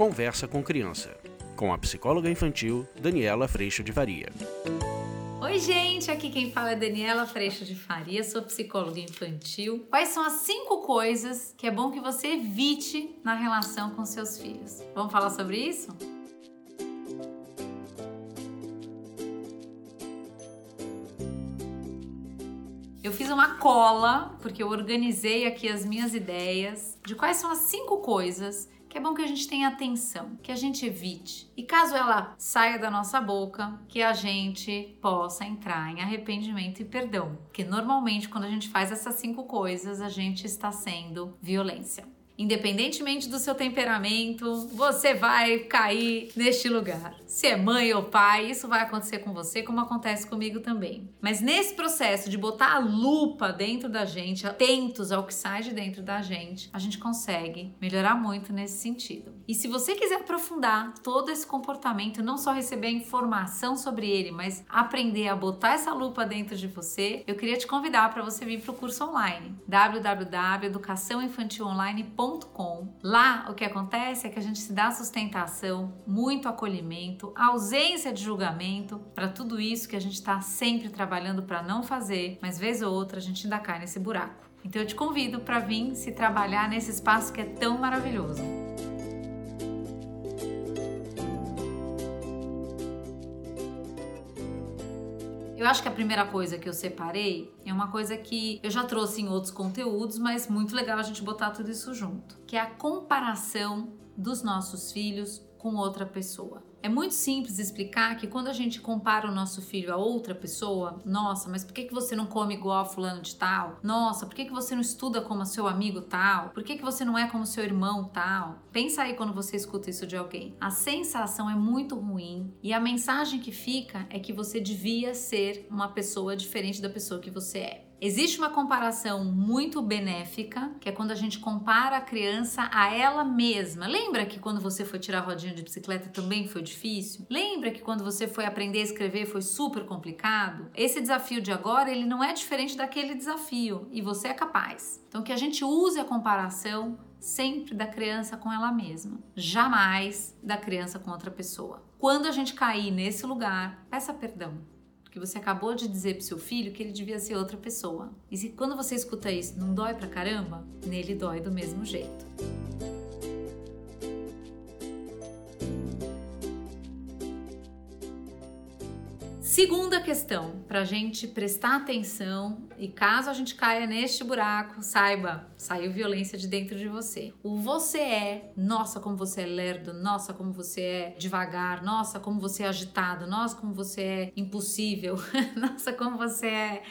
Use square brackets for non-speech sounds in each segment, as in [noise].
Conversa com Criança, com a psicóloga infantil Daniela Freixo de Varia. Oi, gente, aqui quem fala é Daniela Freixo de Faria, sou psicóloga infantil. Quais são as cinco coisas que é bom que você evite na relação com seus filhos? Vamos falar sobre isso? Eu fiz uma cola, porque eu organizei aqui as minhas ideias de quais são as cinco coisas que é bom que a gente tenha atenção, que a gente evite. E caso ela saia da nossa boca, que a gente possa entrar em arrependimento e perdão. Porque normalmente quando a gente faz essas cinco coisas, a gente está sendo violência independentemente do seu temperamento, você vai cair neste lugar. Se é mãe ou pai, isso vai acontecer com você, como acontece comigo também. Mas nesse processo de botar a lupa dentro da gente, atentos ao que sai de dentro da gente, a gente consegue melhorar muito nesse sentido. E se você quiser aprofundar todo esse comportamento, não só receber informação sobre ele, mas aprender a botar essa lupa dentro de você, eu queria te convidar para você vir para o curso online www.educaçãoinfantilonline.com Lá o que acontece é que a gente se dá sustentação, muito acolhimento, ausência de julgamento para tudo isso que a gente está sempre trabalhando para não fazer, mas vez ou outra a gente ainda cai nesse buraco. Então eu te convido para vir se trabalhar nesse espaço que é tão maravilhoso. Eu acho que a primeira coisa que eu separei é uma coisa que eu já trouxe em outros conteúdos, mas muito legal a gente botar tudo isso junto, que é a comparação dos nossos filhos com outra pessoa. É muito simples explicar que quando a gente compara o nosso filho a outra pessoa, nossa, mas por que, que você não come igual a fulano de tal? Nossa, por que, que você não estuda como seu amigo tal? Por que, que você não é como seu irmão tal? Pensa aí quando você escuta isso de alguém. A sensação é muito ruim e a mensagem que fica é que você devia ser uma pessoa diferente da pessoa que você é. Existe uma comparação muito benéfica, que é quando a gente compara a criança a ela mesma. Lembra que quando você foi tirar rodinha de bicicleta também foi difícil? Lembra que quando você foi aprender a escrever foi super complicado? Esse desafio de agora, ele não é diferente daquele desafio e você é capaz. Então que a gente use a comparação sempre da criança com ela mesma, jamais da criança com outra pessoa. Quando a gente cair nesse lugar, peça perdão porque você acabou de dizer pro seu filho que ele devia ser outra pessoa. E se quando você escuta isso não dói pra caramba, nele dói do mesmo jeito. Segunda questão, para a gente prestar atenção e caso a gente caia neste buraco, saiba, saiu violência de dentro de você. O você é, nossa, como você é lerdo, nossa, como você é devagar, nossa, como você é agitado, nossa, como você é impossível, [laughs] nossa, como você é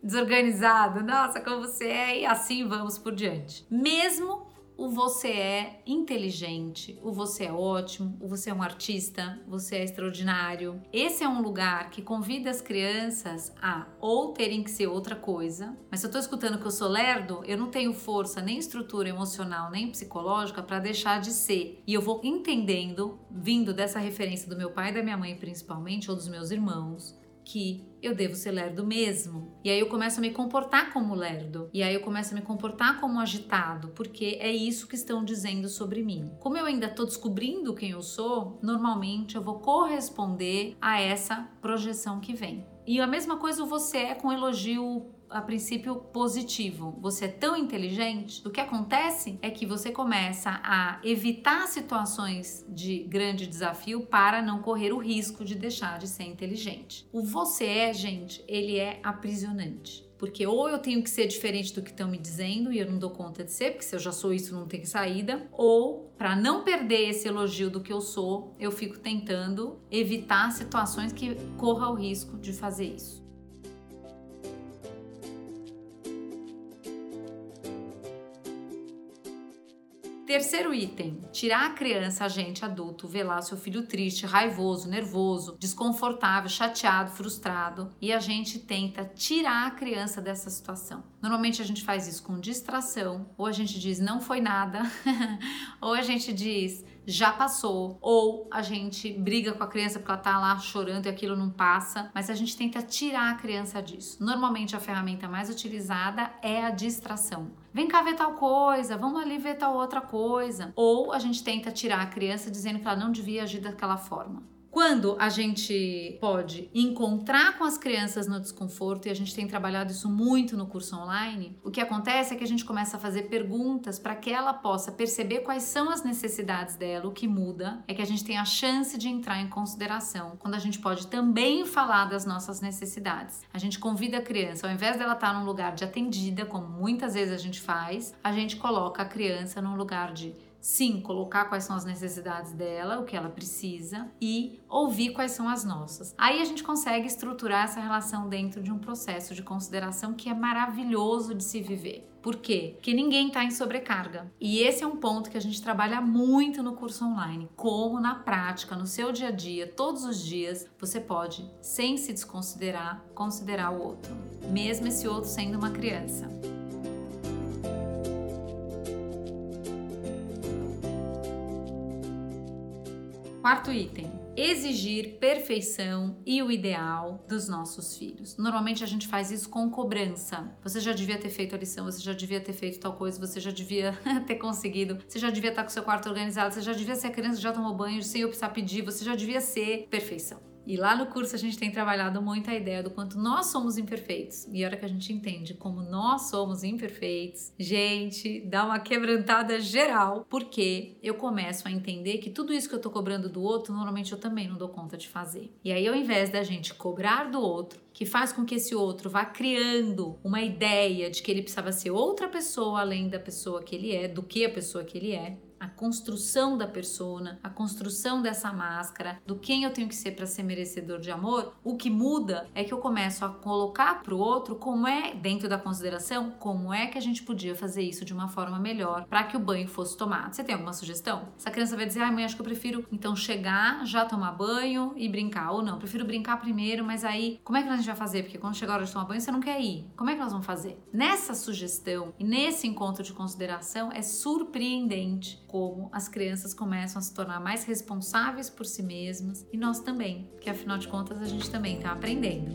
desorganizado, nossa, como você é, e assim vamos por diante. Mesmo o você é inteligente, o você é ótimo, o você é um artista, você é extraordinário. Esse é um lugar que convida as crianças a ou terem que ser outra coisa, mas se eu tô escutando que eu sou lerdo, eu não tenho força, nem estrutura emocional, nem psicológica para deixar de ser. E eu vou entendendo, vindo dessa referência do meu pai e da minha mãe principalmente, ou dos meus irmãos, que eu devo ser lerdo mesmo. E aí eu começo a me comportar como lerdo. E aí eu começo a me comportar como agitado, porque é isso que estão dizendo sobre mim. Como eu ainda estou descobrindo quem eu sou, normalmente eu vou corresponder a essa projeção que vem. E a mesma coisa você é com elogio a princípio positivo. Você é tão inteligente, o que acontece é que você começa a evitar situações de grande desafio para não correr o risco de deixar de ser inteligente. O você é, gente, ele é aprisionante. Porque ou eu tenho que ser diferente do que estão me dizendo e eu não dou conta de ser, porque se eu já sou isso não tem saída, ou para não perder esse elogio do que eu sou, eu fico tentando evitar situações que corra o risco de fazer isso. Terceiro item: tirar a criança, a gente adulto, lá seu filho triste, raivoso, nervoso, desconfortável, chateado, frustrado e a gente tenta tirar a criança dessa situação. Normalmente a gente faz isso com distração, ou a gente diz não foi nada, [laughs] ou a gente diz já passou, ou a gente briga com a criança porque ela tá lá chorando e aquilo não passa, mas a gente tenta tirar a criança disso. Normalmente a ferramenta mais utilizada é a distração. Vem cá ver tal coisa, vamos ali ver tal outra coisa. Ou a gente tenta tirar a criança dizendo que ela não devia agir daquela forma. Quando a gente pode encontrar com as crianças no desconforto, e a gente tem trabalhado isso muito no curso online, o que acontece é que a gente começa a fazer perguntas para que ela possa perceber quais são as necessidades dela. O que muda é que a gente tem a chance de entrar em consideração, quando a gente pode também falar das nossas necessidades. A gente convida a criança, ao invés dela estar num lugar de atendida, como muitas vezes a gente faz, a gente coloca a criança num lugar de sim, colocar quais são as necessidades dela, o que ela precisa e ouvir quais são as nossas. Aí a gente consegue estruturar essa relação dentro de um processo de consideração que é maravilhoso de se viver. Por quê? Porque ninguém está em sobrecarga. E esse é um ponto que a gente trabalha muito no curso online. Como na prática, no seu dia a dia, todos os dias, você pode, sem se desconsiderar, considerar o outro, mesmo esse outro sendo uma criança. Quarto item: exigir perfeição e o ideal dos nossos filhos. Normalmente a gente faz isso com cobrança. Você já devia ter feito a lição, você já devia ter feito tal coisa, você já devia [laughs] ter conseguido, você já devia estar com seu quarto organizado, você já devia ser a criança que já tomou banho sem eu precisar pedir, você já devia ser perfeição. E lá no curso a gente tem trabalhado muito a ideia do quanto nós somos imperfeitos. E a hora que a gente entende como nós somos imperfeitos, gente, dá uma quebrantada geral, porque eu começo a entender que tudo isso que eu tô cobrando do outro, normalmente eu também não dou conta de fazer. E aí, ao invés da gente cobrar do outro, que faz com que esse outro vá criando uma ideia de que ele precisava ser outra pessoa além da pessoa que ele é, do que a pessoa que ele é, a construção da persona, a construção dessa máscara, do quem eu tenho que ser para ser merecedor de amor, o que muda é que eu começo a colocar para o outro como é, dentro da consideração, como é que a gente podia fazer isso de uma forma melhor para que o banho fosse tomado. Você tem alguma sugestão? Essa criança vai dizer, ai mãe, acho que eu prefiro então chegar, já tomar banho e brincar. Ou não, prefiro brincar primeiro, mas aí como é que a gente vai fazer? Porque quando chegar a hora de tomar banho, você não quer ir. Como é que nós vamos fazer? Nessa sugestão e nesse encontro de consideração é surpreendente como as crianças começam a se tornar mais responsáveis por si mesmas e nós também, que afinal de contas a gente também está aprendendo.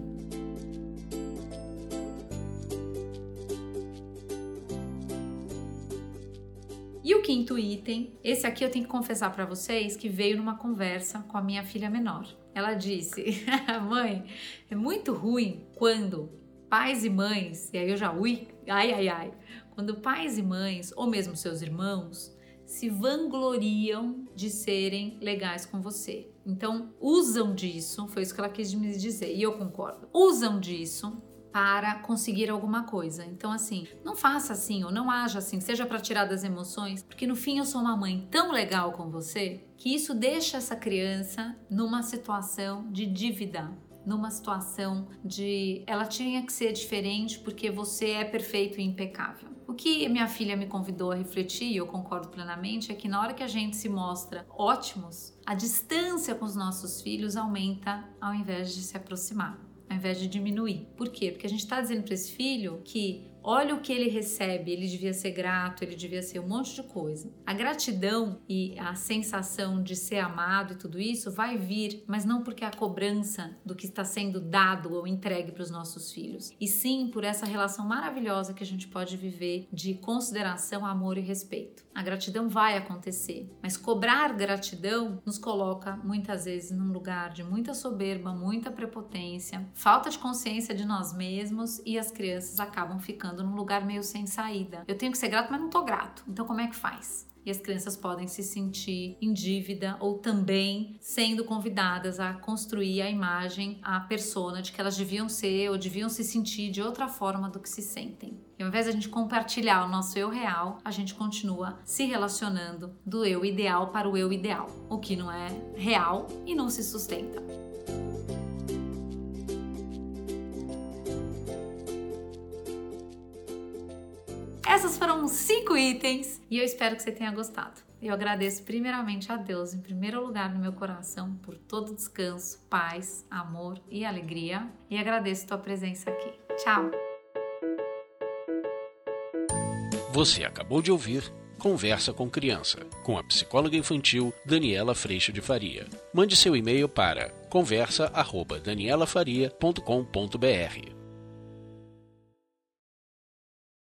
E o quinto item, esse aqui eu tenho que confessar para vocês que veio numa conversa com a minha filha menor. Ela disse: [laughs] Mãe, é muito ruim quando pais e mães, e aí eu já ui, ai ai ai, quando pais e mães, ou mesmo seus irmãos, se vangloriam de serem legais com você. Então, usam disso, foi isso que ela quis me dizer, e eu concordo. Usam disso para conseguir alguma coisa. Então, assim, não faça assim ou não haja assim, seja para tirar das emoções, porque no fim eu sou uma mãe tão legal com você que isso deixa essa criança numa situação de dívida numa situação de ela tinha que ser diferente porque você é perfeito e impecável. Que minha filha me convidou a refletir, e eu concordo plenamente, é que na hora que a gente se mostra ótimos, a distância com os nossos filhos aumenta ao invés de se aproximar, ao invés de diminuir. Por quê? Porque a gente está dizendo para esse filho que Olha o que ele recebe, ele devia ser grato, ele devia ser um monte de coisa. A gratidão e a sensação de ser amado e tudo isso vai vir, mas não porque a cobrança do que está sendo dado ou entregue para os nossos filhos, e sim por essa relação maravilhosa que a gente pode viver de consideração, amor e respeito. A gratidão vai acontecer, mas cobrar gratidão nos coloca muitas vezes num lugar de muita soberba, muita prepotência, falta de consciência de nós mesmos e as crianças acabam ficando num lugar meio sem saída. Eu tenho que ser grato, mas não tô grato. Então como é que faz? e as crianças podem se sentir em dívida ou também sendo convidadas a construir a imagem, a persona de que elas deviam ser ou deviam se sentir de outra forma do que se sentem. E ao invés de a gente compartilhar o nosso eu real, a gente continua se relacionando do eu ideal para o eu ideal, o que não é real e não se sustenta. Essas foram cinco itens e eu espero que você tenha gostado. Eu agradeço primeiramente a Deus, em primeiro lugar no meu coração, por todo descanso, paz, amor e alegria. E agradeço tua presença aqui. Tchau! Você acabou de ouvir Conversa com Criança, com a psicóloga infantil Daniela Freixo de Faria. Mande seu e-mail para conversa@danielafaria.com.br.